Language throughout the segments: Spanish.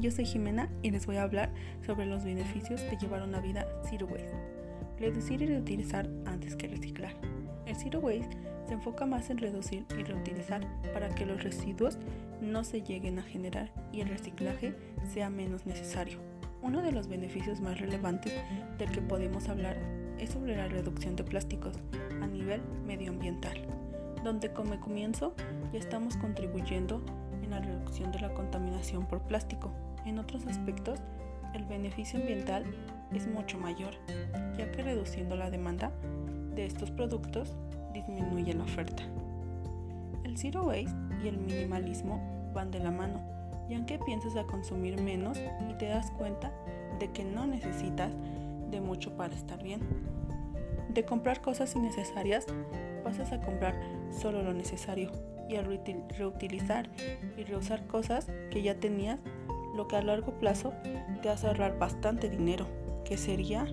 yo soy Jimena y les voy a hablar sobre los beneficios de llevar una vida zero waste. Reducir y reutilizar antes que reciclar. El zero waste se enfoca más en reducir y reutilizar para que los residuos no se lleguen a generar y el reciclaje sea menos necesario. Uno de los beneficios más relevantes del que podemos hablar es sobre la reducción de plásticos a nivel medioambiental, donde como comienzo ya estamos contribuyendo en la reducción de la contaminación por plástico. En otros aspectos, el beneficio ambiental es mucho mayor, ya que reduciendo la demanda de estos productos disminuye la oferta. El zero waste y el minimalismo van de la mano, ya que piensas a consumir menos y te das cuenta de que no necesitas de mucho para estar bien. De comprar cosas innecesarias, pasas a comprar solo lo necesario y al reutilizar y reusar cosas que ya tenías, lo que a largo plazo te hace ahorrar bastante dinero, que sería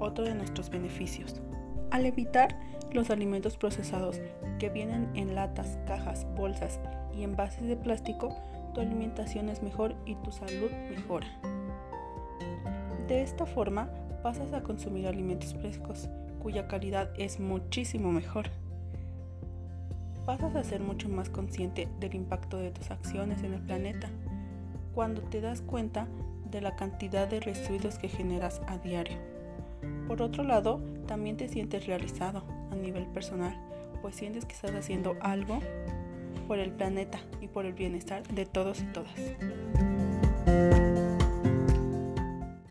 otro de nuestros beneficios. Al evitar los alimentos procesados que vienen en latas, cajas, bolsas y envases de plástico, tu alimentación es mejor y tu salud mejora. De esta forma pasas a consumir alimentos frescos, cuya calidad es muchísimo mejor. Pasas a ser mucho más consciente del impacto de tus acciones en el planeta cuando te das cuenta de la cantidad de residuos que generas a diario. Por otro lado, también te sientes realizado a nivel personal, pues sientes que estás haciendo algo por el planeta y por el bienestar de todos y todas.